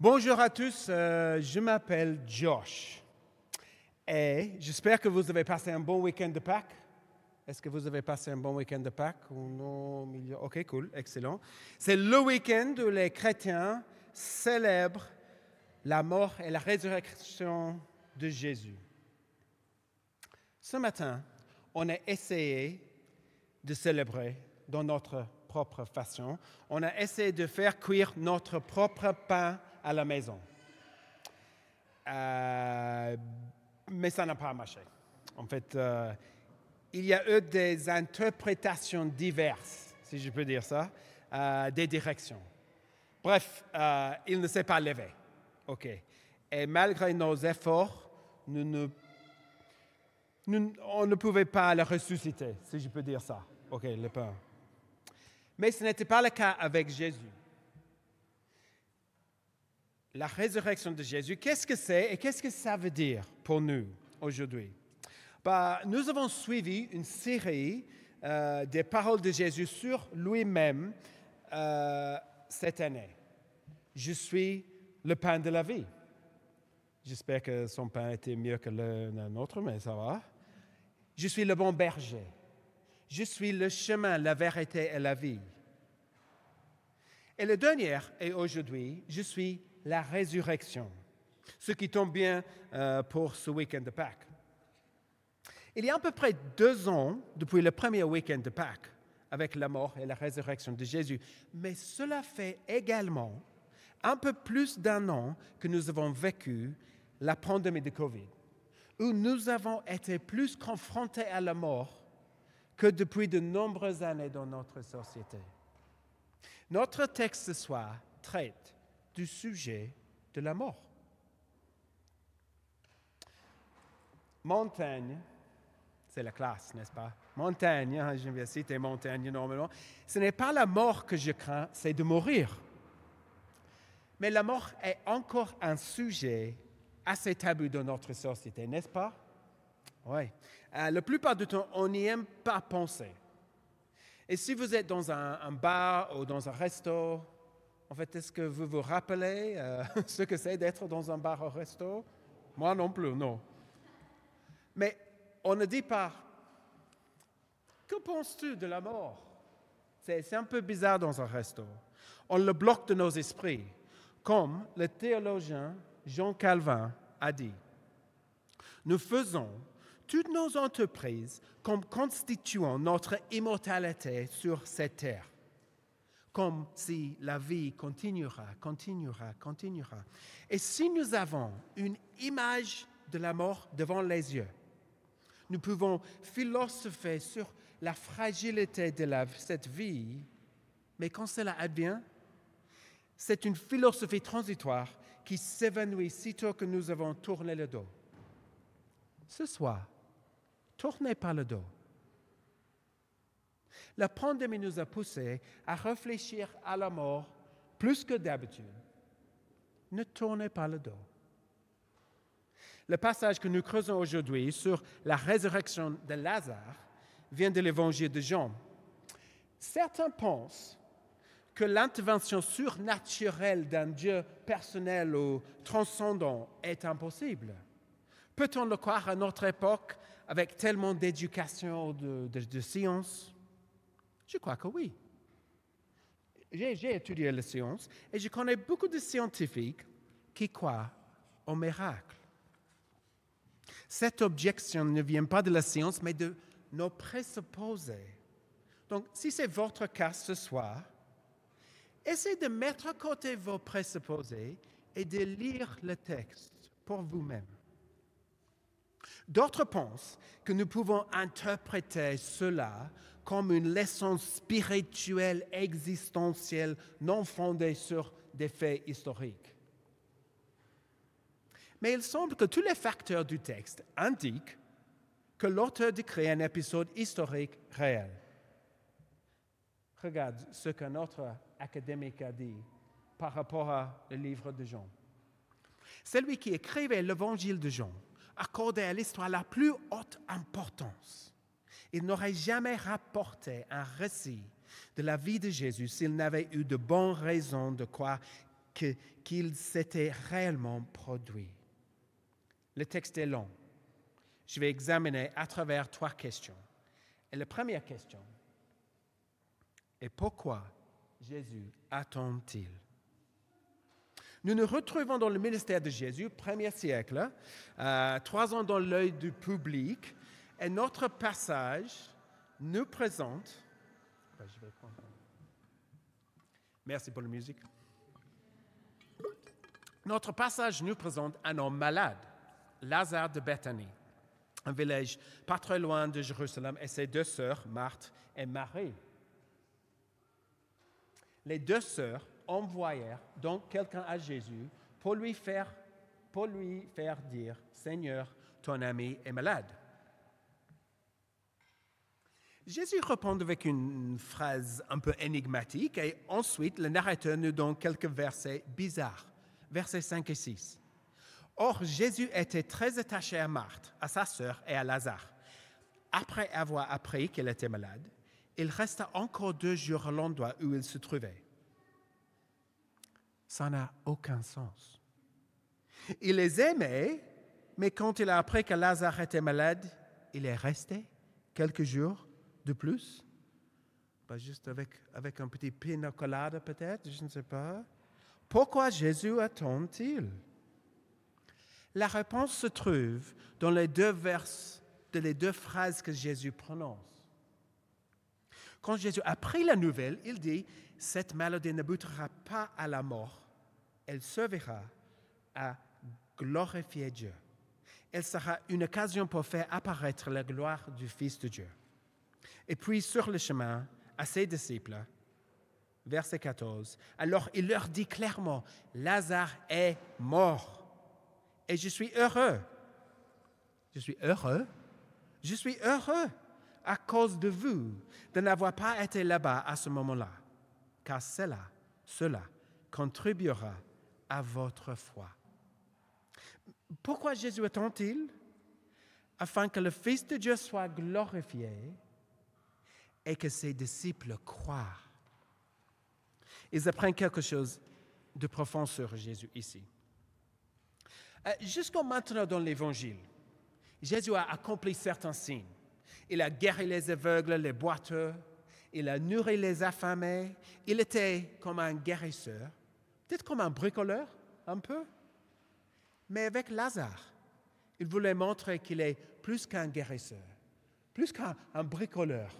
Bonjour à tous, euh, je m'appelle Josh et j'espère que vous avez passé un bon week-end de Pâques. Est-ce que vous avez passé un bon week-end de Pâques ou non? Ok, cool, excellent. C'est le week-end où les chrétiens célèbrent la mort et la résurrection de Jésus. Ce matin, on a essayé de célébrer dans notre propre façon. On a essayé de faire cuire notre propre pain à la maison. Euh, mais ça n'a pas marché. En fait, euh, il y a eu des interprétations diverses, si je peux dire ça, euh, des directions. Bref, il ne s'est pas levé. OK. Et malgré nos efforts, on ne pouvait pas le ressusciter, si je peux dire ça. OK, le pain. Mais ce n'était pas le cas avec Jésus. La résurrection de Jésus, qu'est-ce que c'est et qu'est-ce que ça veut dire pour nous aujourd'hui? Bah, nous avons suivi une série euh, des paroles de Jésus sur lui-même euh, cette année. Je suis le pain de la vie. J'espère que son pain était mieux que le nôtre, mais ça va. Je suis le bon berger. Je suis le chemin, la vérité et la vie. Et le dernier est aujourd'hui, je suis la résurrection, ce qui tombe bien euh, pour ce week-end de Pâques. Il y a à peu près deux ans depuis le premier week-end de Pâques, avec la mort et la résurrection de Jésus, mais cela fait également un peu plus d'un an que nous avons vécu la pandémie de Covid, où nous avons été plus confrontés à la mort que depuis de nombreuses années dans notre société. Notre texte ce soir traite du sujet de la mort. Montagne, c'est la classe, n'est-ce pas? Montagne, hein, je vais citer montagne normalement. Ce n'est pas la mort que je crains, c'est de mourir. Mais la mort est encore un sujet assez tabou dans notre société, n'est-ce pas? Oui. Euh, la plupart du temps, on n'y aime pas penser. Et si vous êtes dans un, bar ou dans un resto, en fait, est-ce que vous vous rappelez euh, ce que c'est d'être dans un bar un resto? Moi non plus, non. Mais on ne dit pas, que penses-tu de la mort? C'est un peu bizarre dans un resto. On le bloque de nos esprits, comme le théologien Jean Calvin a dit. Nous faisons toutes nos entreprises comme constituant notre immortalité sur cette terre, comme si la vie continuera, continuera, continuera. Et si nous avons une image de la mort devant les yeux, nous pouvons philosopher sur la fragilité de cette vie, mais quand cela advient, c'est une philosophie transitoire qui s'évanouit sitôt que nous avons tourné le dos. Ce soir, tournez par le dos. La pandémie nous a poussés à réfléchir à la mort plus que d'habitude. Ne tournez pas le dos. Le passage que nous creusons aujourd'hui sur la résurrection de Lazare vient de l'évangile de Jean. Certains pensent que l'intervention surnaturelle d'un Dieu personnel ou transcendant est impossible. Peut-on le croire à notre époque avec tellement d'éducation, de, de, science? Je crois que oui. J'ai étudié la science et je connais beaucoup de scientifiques qui croient au miracle. Cette objection ne vient pas de la science, mais de nos présupposés. Donc, si c'est votre cas ce soir, essayez de mettre à côté vos présupposés et de lire le texte pour vous-même. D'autres pensent que nous pouvons interpréter cela comme une leçon spirituelle existentielle non fondée sur des faits historiques. Mais il semble que tous les facteurs du texte indiquent que l'auteur décrit un épisode historique réel. Regarde ce qu'un autre académique a dit par rapport au livre de Jean. Celui qui écrivait l'évangile de Jean accordait à l'histoire la plus haute importance. Il n'aurait jamais rapporté un récit de la vie de Jésus s'il n'avait eu de bonnes raisons de croire qu'il s'était réellement produit. Le texte est long. Je vais examiner à travers trois questions. Et la première question est pourquoi Jésus attend-il? Nous nous retrouvons dans le ministère de Jésus, premier siècle, euh, trois ans dans l'œil du public, et notre passage nous présente. Ben, Merci pour la musique. Notre passage nous présente un homme malade, Lazare de Bethanie, un village pas très loin de Jérusalem, et ses deux sœurs, Marthe et Marie. Les deux sœurs envoyèrent donc quelqu'un à Jésus pour lui faire, pour lui faire dire, Seigneur, ton ami est malade. Jésus répond avec une phrase un peu énigmatique et ensuite le narrateur nous donne quelques versets bizarres, versets 5 et 6. Or, Jésus était très attaché à Marthe, à sa sœur et à Lazare. Après avoir appris qu'elle était malade, il resta encore deux jours à l'endroit où il se trouvait. Ça n'a aucun sens. Il les aimait, mais quand il a appris que Lazare était malade, il est resté quelques jours de plus. Pas juste avec, avec un petit pina colada peut-être, je ne sais pas. Pourquoi Jésus attend-il? La réponse se trouve dans les deux vers, dans les deux phrases que Jésus prononce. Quand Jésus a pris la nouvelle, il dit, cette maladie n'aboutira pas à la mort, elle servira à glorifier Dieu. Elle sera une occasion pour faire apparaître la gloire du Fils de Dieu. Et puis sur le chemin, à ses disciples, verset 14, alors il leur dit clairement, Lazare est mort. Et je suis heureux. Je suis heureux. Je suis heureux à cause de vous de n'avoir pas été là-bas à ce moment-là, car cela, cela contribuera à votre foi. Pourquoi Jésus attend-il Afin que le Fils de Dieu soit glorifié et que ses disciples croient. Ils apprennent quelque chose de profond sur Jésus ici. Euh, Jusqu'à maintenant dans l'Évangile, Jésus a accompli certains signes. Il a guéri les aveugles, les boiteux, il a nourri les affamés, il était comme un guérisseur, peut-être comme un bricoleur, un peu. Mais avec Lazare, il voulait montrer qu'il est plus qu'un guérisseur, plus qu'un un bricoleur.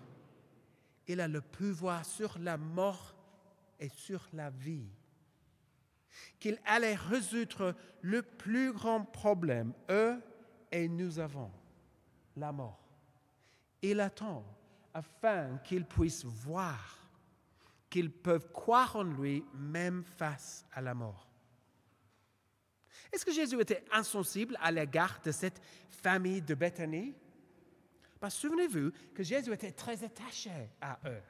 Il a le pouvoir sur la mort et sur la vie. Qu'il allait résoudre le plus grand problème, eux et nous avons, la mort. Il attend afin qu'ils puissent voir, qu'ils peuvent croire en lui même face à la mort. Est-ce que Jésus était insensible à l'égard de cette famille de Bethanie Parce Souvenez-vous que Jésus était très attaché à eux.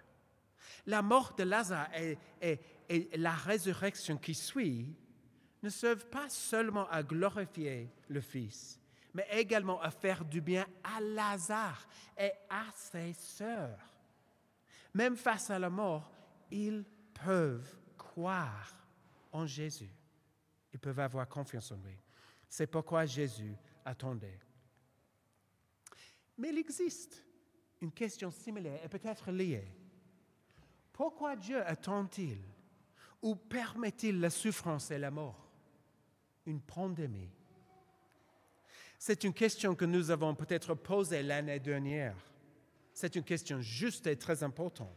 La mort de Lazare et- et la résurrection qui suit ne servent pas seulement à glorifier le Fils, mais également à faire du bien à Lazare et à ses sœurs. Même face à la mort, ils peuvent croire en Jésus. Ils peuvent avoir confiance en lui. C'est pourquoi Jésus attendait. Mais il existe une question similaire et peut-être liée. Pourquoi Dieu attend-il ou permet-il la souffrance et la mort? Une pandémie. C'est une question que nous avons peut-être posée l'année dernière. C'est une question juste et très importante.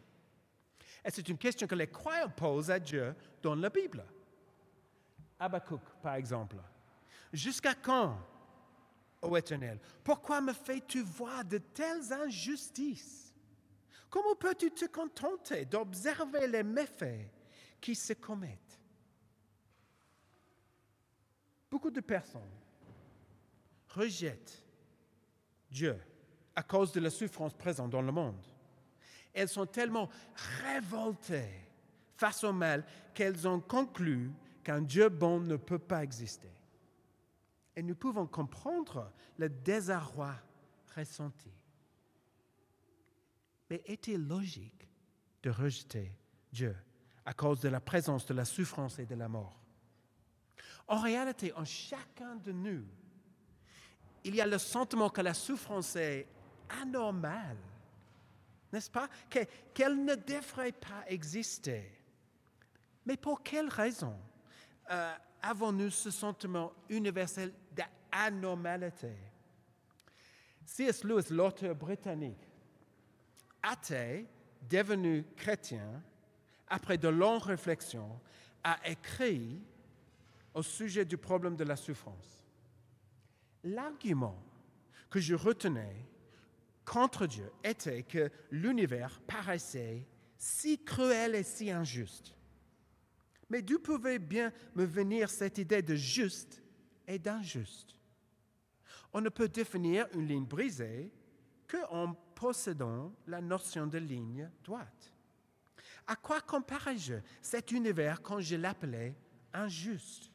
Et c'est une question que les croyants posent à Dieu dans la Bible. Habakkuk, par exemple. Jusqu'à quand, ô Éternel, pourquoi me fais-tu voir de telles injustices? Comment peux-tu te contenter d'observer les méfaits qui se commettent? Beaucoup de personnes rejettent Dieu à cause de la souffrance présente dans le monde. Elles sont tellement révoltées face au mal qu'elles ont conclu qu'un Dieu bon ne peut pas exister. Et nous pouvons comprendre le désarroi ressenti. Mais est-il logique de rejeter Dieu à cause de la présence de la souffrance et de la mort? En réalité, en chacun de nous, il y a le sentiment que la souffrance est anormale, n'est-ce pas? Qu'elle ne devrait pas exister. Mais pour quelle raison euh, avons-nous ce sentiment universel d'anormalité? C.S. Lewis, l'auteur britannique, athée, devenu chrétien, après de longues réflexions, a écrit au sujet du problème de la souffrance. L'argument que je retenais contre Dieu était que l'univers paraissait si cruel et si injuste. Mais d'où pouvait bien me venir cette idée de juste et d'injuste? On ne peut définir une ligne brisée qu'en possédant la notion de ligne droite. À quoi comparais-je cet univers quand je l'appelais injuste?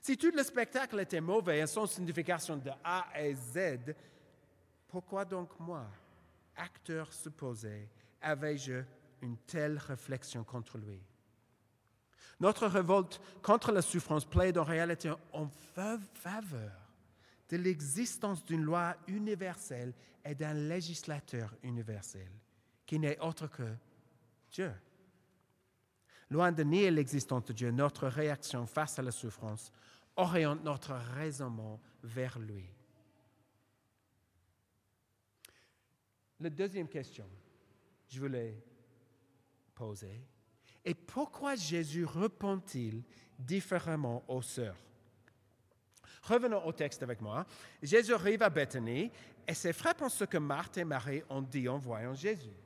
Si tout le spectacle était mauvais et son signification de A à Z, pourquoi donc moi, acteur supposé, avais-je une telle réflexion contre lui? Notre révolte contre la souffrance plaide en réalité en faveur de l'existence d'une loi universelle et d'un législateur universel, qui n'est autre que Dieu. Loin de nier l'existence de Dieu, notre réaction face à la souffrance oriente notre raisonnement vers lui. La deuxième question, je voulais poser, et pourquoi Jésus répond-il différemment aux sœurs? Revenons au texte avec moi. Jésus arrive à Bethanie et frères pensent ce que Marthe et Marie ont dit en voyant Jésus.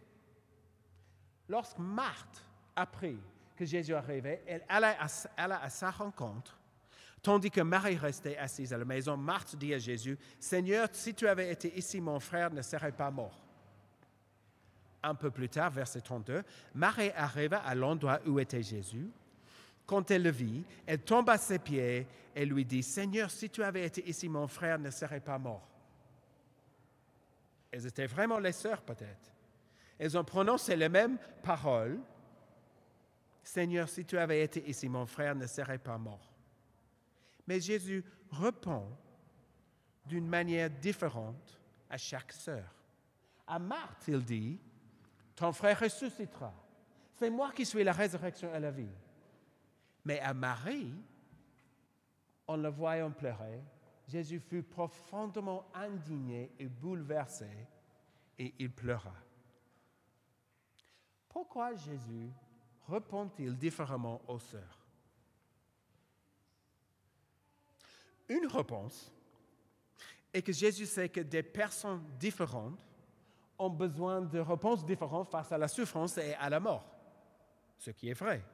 Lorsque Marthe apprit que Jésus arrivait, elle alla à, sa rencontre, tandis que Marie restait assise à la maison. Marthe dit à Jésus, Seigneur, si tu avais été ici, mon frère ne serait pas mort un peu plus tard, verset 32, Marie arriva à l'endroit où était Jésus. Quand elle le vit, elle tombe à ses pieds et lui dit, Seigneur, si tu avais été ici, mon frère ne serait pas mort. Elles étaient vraiment les sœurs peut-être. Elles ont prononcé les mêmes paroles. Seigneur, si tu avais été ici, mon frère ne serait pas mort. Mais Jésus répond d'une manière différente à chaque sœur. À Marthe, il dit, ton frère ressuscitera. C'est moi qui suis la résurrection et la vie. Mais à Marie, en le voyant pleurer, Jésus fut profondément indigné et bouleversé et il pleura. Pourquoi Jésus répond-il différemment aux sœurs? Une réponse est que Jésus sait que des personnes différentes ont besoin de réponses différentes face à la souffrance et à la mort, ce qui est vrai.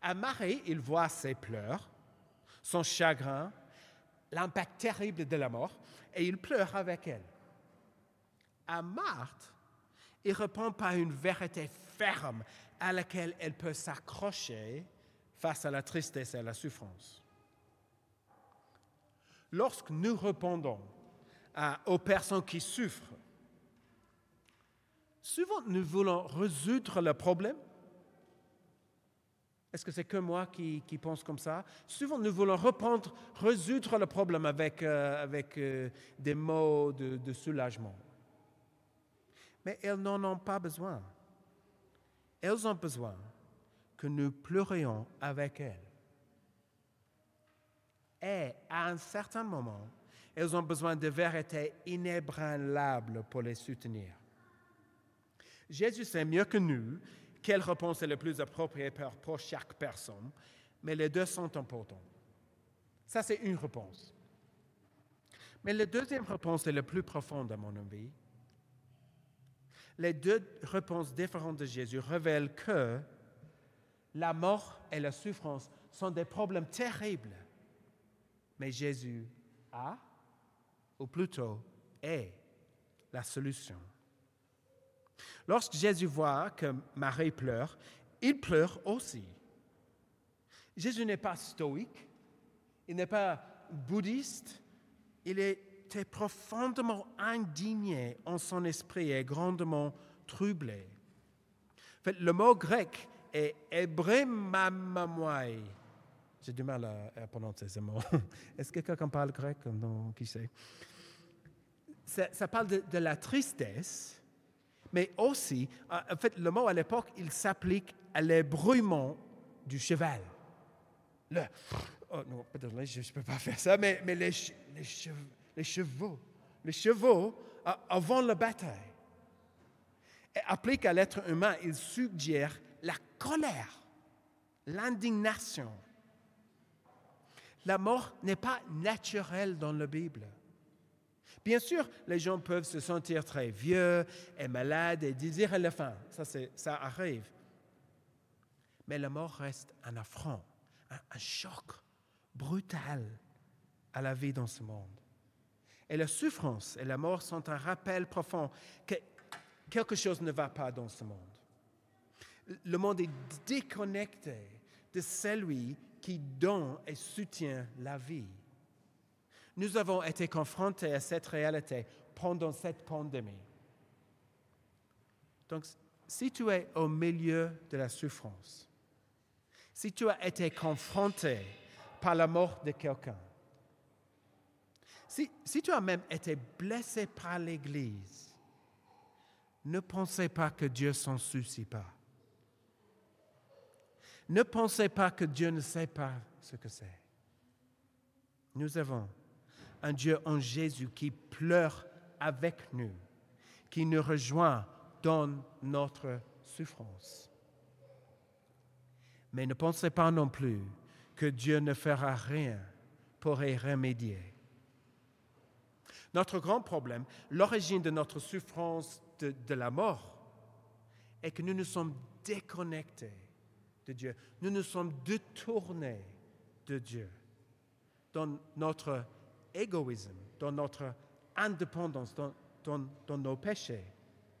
À Marie, il voit ses pleurs, son chagrin, l'impact terrible de la mort, et il pleure avec elle. À Marthe, il répond par une vérité ferme à laquelle elle peut s'accrocher face à la tristesse et à la souffrance. Lorsque nous répondons aux personnes qui souffrent, Souvent, nous voulons résoudre le problème. Est-ce que c'est que moi qui, pense comme ça? Souvent, nous voulons reprendre, résoudre le problème avec, euh, avec euh, des mots de, de soulagement. Mais elles n'en ont pas besoin. Elles ont besoin que nous pleurions avec elles. Et à un certain moment, elles ont besoin de vérités inébranlables pour les soutenir. Jésus sait mieux que nous quelle réponse est la plus appropriée pour chaque personne, mais les deux sont importants. Ça, c'est une réponse. Mais la deuxième réponse est la plus profonde, à mon avis. Les deux réponses différentes de Jésus révèlent que la mort et la souffrance sont des problèmes terribles. Mais Jésus a, ou plutôt est, la solution. Lorsque Jésus voit que Marie pleure, il pleure aussi. Jésus n'est pas stoïque, il n'est pas bouddhiste, il était profondément indigné en son esprit et grandement troublé. le mot grec est ebremamamoi, J'ai du mal à, prononcer ce mot. Est-ce que quelqu'un parle grec? Non, qui sait? Ça, parle de, la tristesse, mais aussi, en fait, le mot à l'époque, il s'applique à l'ébrouillement du cheval. Oh non, je ne peux pas faire ça, mais, les, les, les chevaux, les chevaux avant la bataille, et applique à l'être humain, il suggère la colère, l'indignation. La mort n'est pas naturelle dans la Bible. Bien sûr, les gens peuvent se sentir très vieux et malades et désirer la fin. Ça, ça arrive. Mais la mort reste un affront, un, choc brutal à la vie dans ce monde. Et la souffrance et la mort sont un rappel profond que quelque chose ne va pas dans ce monde. Le monde est déconnecté de celui qui donne et soutient la vie. Nous avons été confrontés à cette réalité pendant cette pandémie. Donc, si tu es au milieu de la souffrance, si tu as été confronté par la mort de quelqu'un, si, tu as même été blessé par l'Église, ne pensez pas que Dieu s'en soucie pas. Ne pensez pas que Dieu ne sait pas ce que c'est. Nous avons un Dieu en Jésus qui pleure avec nous, qui nous rejoint dans notre souffrance. Mais ne pensez pas non plus que Dieu ne fera rien pour y remédier. Notre grand problème, l'origine de notre souffrance de, la mort, est que nous nous sommes déconnectés de Dieu. Nous nous sommes détournés de Dieu dans notre égoïsme, dans notre indépendance, dans nos péchés.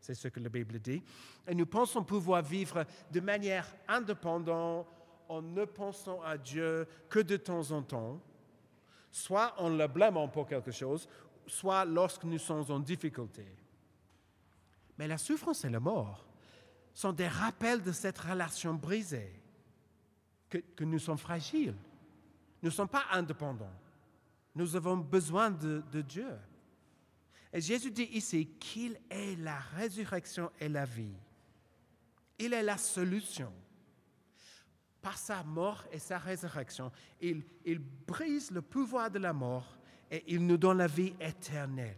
C'est ce que la Bible dit. Et nous pensons pouvoir vivre de manière indépendante en ne pensant à Dieu que de temps en temps, soit en le blâmant pour quelque chose, soit lorsque nous sommes en difficulté. Mais la souffrance et la mort sont des rappels de cette relation brisée, que, nous sommes fragiles. Nous ne sommes pas indépendants. Nous avons besoin de, Dieu. Et Jésus dit ici qu'il est la résurrection et la vie. Il est la solution. Par sa mort et sa résurrection, il brise le pouvoir de la mort et il nous donne la vie éternelle.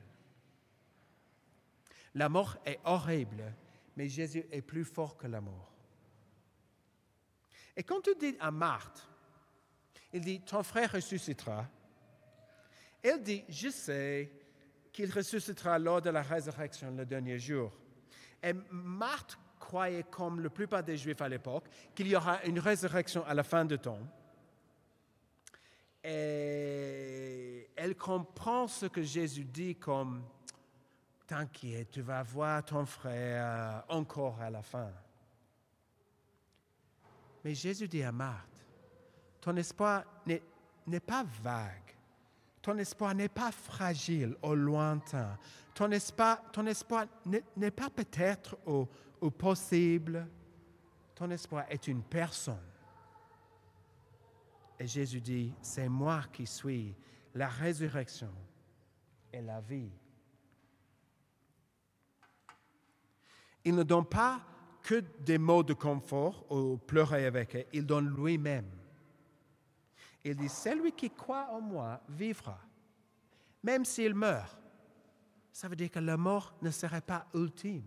La mort est horrible, mais Jésus est plus fort que la mort. Et quand tu dis à Marthe, il dit, ton frère ressuscitera, elle dit, je sais qu'il ressuscitera lors de la résurrection le dernier jour. Et Marthe croyait, comme la plupart des Juifs à l'époque, qu'il y aura une résurrection à la fin du temps. Et elle comprend ce que Jésus dit comme T'inquiète, tu vas voir ton frère encore à la fin. Mais Jésus dit à Marthe, ton espoir n'est pas vague. Ton espoir n'est pas fragile au lointain. Ton espoir, ton espoir n'est pas peut-être au, au possible. Ton espoir est une personne. Et Jésus dit, c'est moi qui suis la résurrection et la vie. Il ne donne pas que des mots de confort ou pleurer avec elle, il donne lui-même. Il dit, celui qui croit en moi vivra, même s'il meurt. Ça veut dire que la mort ne serait pas ultime.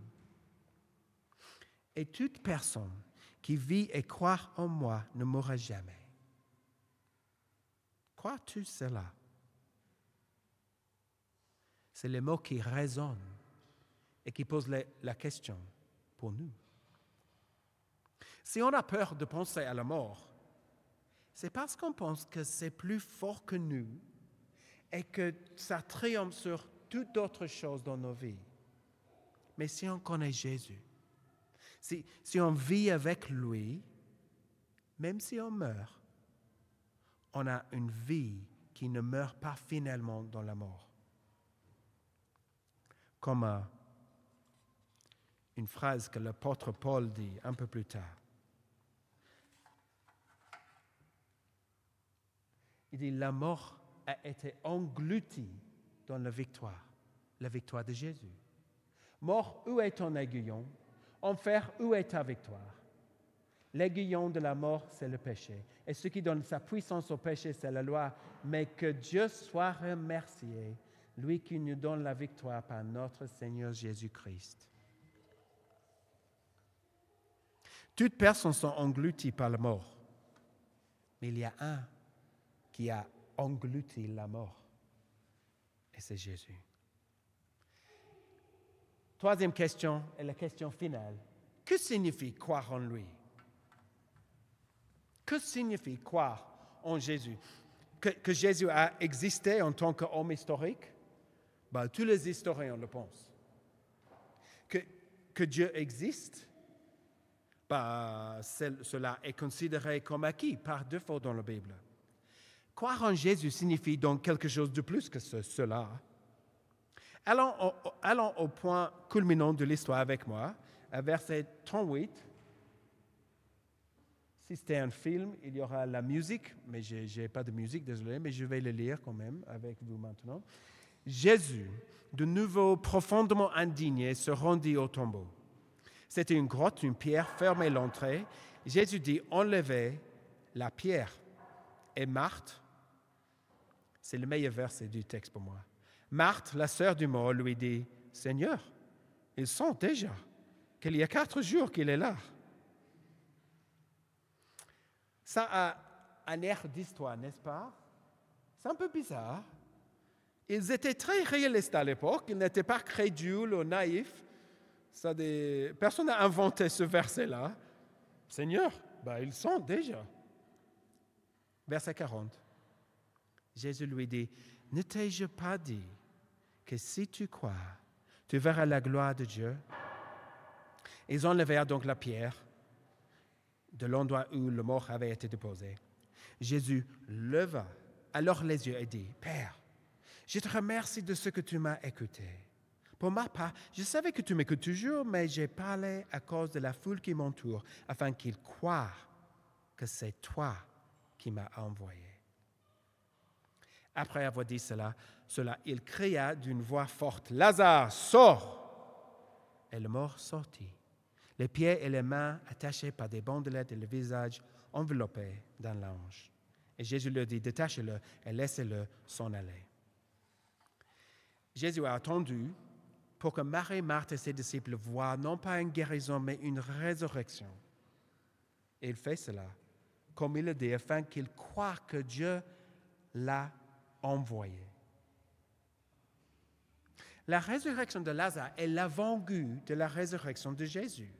Et toute personne qui vit et croit en moi ne mourra jamais. Crois-tu cela? C'est les mots qui résonnent et qui posent la question pour nous. Si on a peur de penser à la mort, c'est parce qu'on pense que c'est plus fort que nous et que ça triomphe sur toute autre chose dans nos vies. Mais si on connaît Jésus, si, si on vit avec lui, même si on meurt, on a une vie qui ne meurt pas finalement dans la mort. Comme euh, une phrase que l'apôtre Paul dit un peu plus tard. Il dit, la mort a été engloutie dans la victoire, la victoire de Jésus. Mort, où est ton aiguillon? Enfer, où est ta victoire? L'aiguillon de la mort, c'est le péché. Et ce qui donne sa puissance au péché, c'est la loi. Mais que Dieu soit remercié, lui qui nous donne la victoire par notre Seigneur Jésus-Christ. Toutes personnes sont englouties par la mort. Mais il y a un qui a englouti la mort. Et c'est Jésus. Troisième question est la question finale. Que signifie croire en lui? Que signifie croire en Jésus? Que, Jésus a existé en tant qu'homme historique? Ben, Tous les historiens le pensent. Que, Dieu existe ben, Cela est considéré comme acquis par défaut dans la Bible. Croire en Jésus signifie donc quelque chose de plus que cela. Allons au, point culminant de l'histoire avec moi, à verset 38. Si c'était un film, il y aura la musique, mais je n'ai pas de musique, désolé, mais je vais le lire quand même avec vous maintenant. Jésus, de nouveau profondément indigné, se rendit au tombeau. C'était une grotte, une pierre fermait l'entrée. Jésus dit, enlevez la pierre. Et Marthe, c'est le meilleur verset du texte pour moi. Marthe, la sœur du mort, lui dit, Seigneur, ils sont déjà qu'il y a quatre jours qu'il est là. Ça a un air d'histoire, n'est-ce pas? C'est un peu bizarre. Ils étaient très réalistes à l'époque, ils n'étaient pas crédules ou naïfs. Ça. Personne n'a inventé ce verset-là. Seigneur, ben, ils sont déjà. Verset 40. Jésus lui dit, ne t'ai-je pas dit que si tu crois, tu verras la gloire de Dieu? Ils enlevèrent donc la pierre de l'endroit où le mort avait été déposé. Jésus leva alors les yeux et dit, Père, je te remercie de ce que tu m'as écouté. Pour ma part, je savais que tu m'écoutes toujours, mais j'ai parlé à cause de la foule qui m'entoure, afin qu'ils croient que c'est toi qui m'as envoyé. Après avoir dit cela, cela, il cria d'une voix forte, Lazare, sors Et le mort sortit, les pieds et les mains attachés par des bandelettes et le visage enveloppé d'un linge. Et Jésus leur dit, détachez-le et laissez-le s'en aller. Jésus a attendu pour que Marie, Marthe et ses disciples voient non pas une guérison, mais une résurrection. Et il fait cela, comme il le dit, afin qu'ils croient que Dieu l'a envoyé. La résurrection de Lazare est l'avant-goût de la résurrection de Jésus.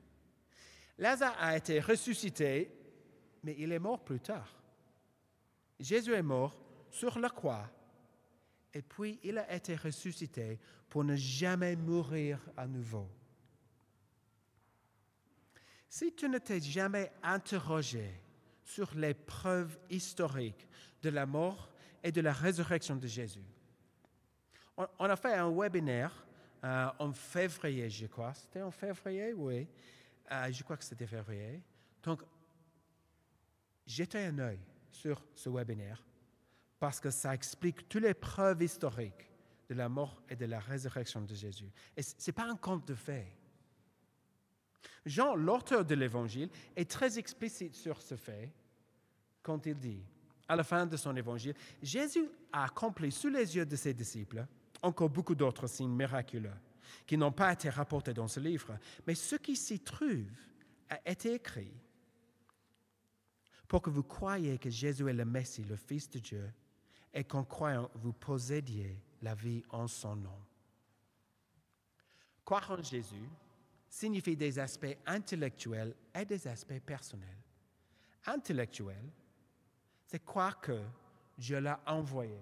Lazare a été ressuscité, mais il est mort plus tard. Jésus est mort sur la croix, et puis il a été ressuscité pour ne jamais mourir à nouveau. Si tu ne t'es jamais interrogé sur les preuves historiques de la mort et de la résurrection de Jésus. On, a fait un webinaire euh, en février, je crois. C'était en février, oui. Euh, je crois que c'était février. Donc, jetez un œil sur ce webinaire parce que ça explique toutes les preuves historiques de la mort et de la résurrection de Jésus. Et ce n'est pas un conte de faits. Jean, l'auteur de l'Évangile, est très explicite sur ce fait quand il dit à la fin de son évangile, Jésus a accompli sous les yeux de ses disciples encore beaucoup d'autres signes miraculeux qui n'ont pas été rapportés dans ce livre, mais ce qui s'y trouve a été écrit pour que vous croyiez que Jésus est le Messie, le Fils de Dieu, et qu'en croyant, vous possédiez la vie en son nom. Croire en Jésus signifie des aspects intellectuels et des aspects personnels. Intellectuels, c'est croire que Dieu l'a envoyé,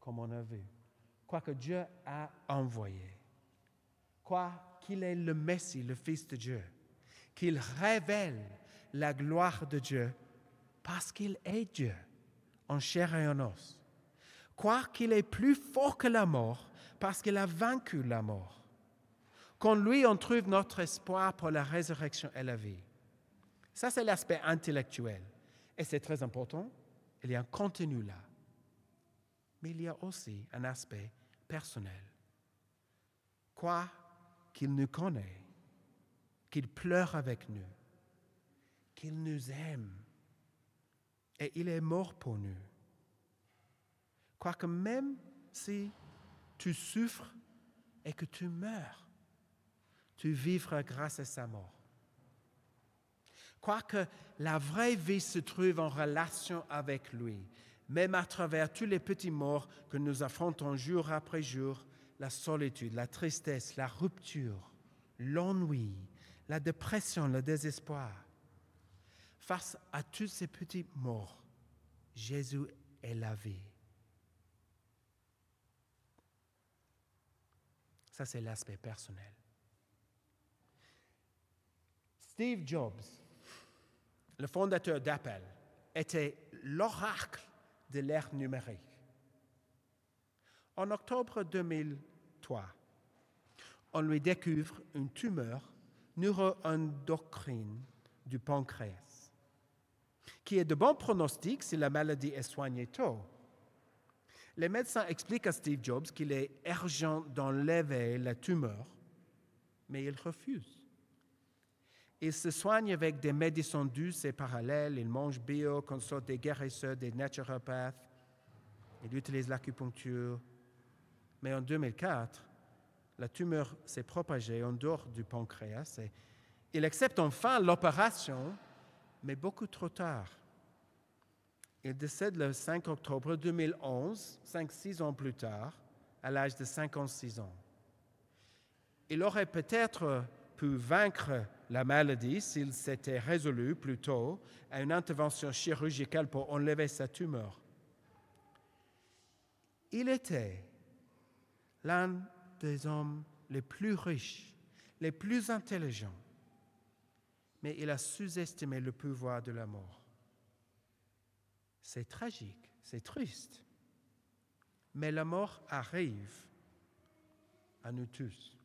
comme on a vu. Croire que Dieu a envoyé. Croire qu'il est le Messie, le Fils de Dieu. Qu'il révèle la gloire de Dieu parce qu'il est Dieu, en chair et en os. Croire qu'il est plus fort que la mort parce qu'il a vaincu la mort. Qu'en lui, on trouve notre espoir pour la résurrection et la vie. Ça, c'est l'aspect intellectuel. Et c'est très important. il y a un contenu là. Mais il y a aussi un aspect personnel. Quoi qu'il nous connaît, qu'il pleure avec nous, qu'il nous aime, et il est mort pour nous. Quoique même si tu souffres et que tu meurs, tu vivras grâce à sa mort. Quoique la vraie vie se trouve en relation avec lui, même à travers tous les petits morts que nous affrontons jour après jour, la solitude, la tristesse, la rupture, l'ennui, la dépression, le désespoir. Face à tous ces petits morts, Jésus est la vie. Ça, c'est l'aspect personnel. Steve Jobs, le fondateur d'Apple, était l'oracle de l'ère numérique. En octobre 2003, on lui découvre une tumeur neuroendocrine du pancréas, qui est de bon pronostic si la maladie est soignée tôt. Les médecins expliquent à Steve Jobs qu'il est urgent d'enlever la tumeur, mais il refuse. Il se soigne avec des médecins douces et parallèles, il mange bio, consulte des guérisseurs, des naturopathes, il utilise l'acupuncture. Mais en 2004, la tumeur s'est propagée en dehors du pancréas et il accepte enfin l'opération, mais beaucoup trop tard. Il décède le 5 octobre 2011, 5-6 ans plus tard, à l'âge de 56 ans. Il aurait peut-être pu vaincre la maladie s'il s'était résolu plus tôt à une intervention chirurgicale pour enlever sa tumeur. Il était l'un des hommes les plus riches, les plus intelligents, mais il a sous-estimé le pouvoir de la mort. C'est tragique, c'est triste, mais la mort arrive à nous tous.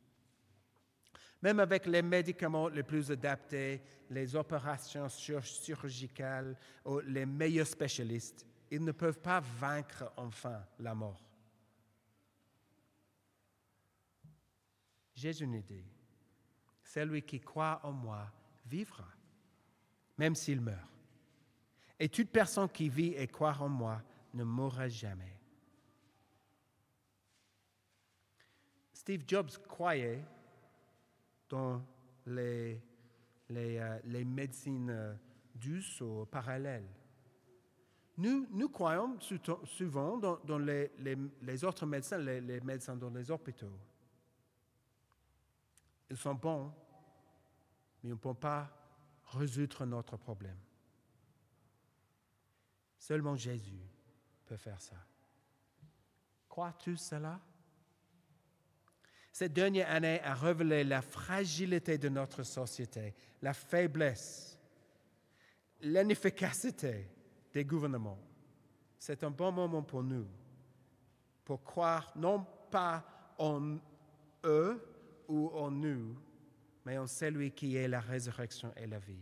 Même avec les médicaments les plus adaptés, les opérations chirurgicales ou les meilleurs spécialistes, ils ne peuvent pas vaincre enfin la mort. J'ai une idée. Celui qui croit en moi vivra, même s'il meurt. Et toute personne qui vit et croit en moi ne mourra jamais. Steve Jobs croyait dans les, les, euh, les médecines euh, douces ou parallèles. Nous, nous croyons souvent dans, dans les, les, autres médecins, les médecins dans les hôpitaux. Ils sont bons, mais ils ne peuvent pas résoudre notre problème. Seulement Jésus peut faire ça. Crois-tu cela? Cette dernière année a révélé la fragilité de notre société, la faiblesse, l'inefficacité des gouvernements. C'est un bon moment pour nous, pour croire non pas en eux ou en nous, mais en celui qui est la résurrection et la vie.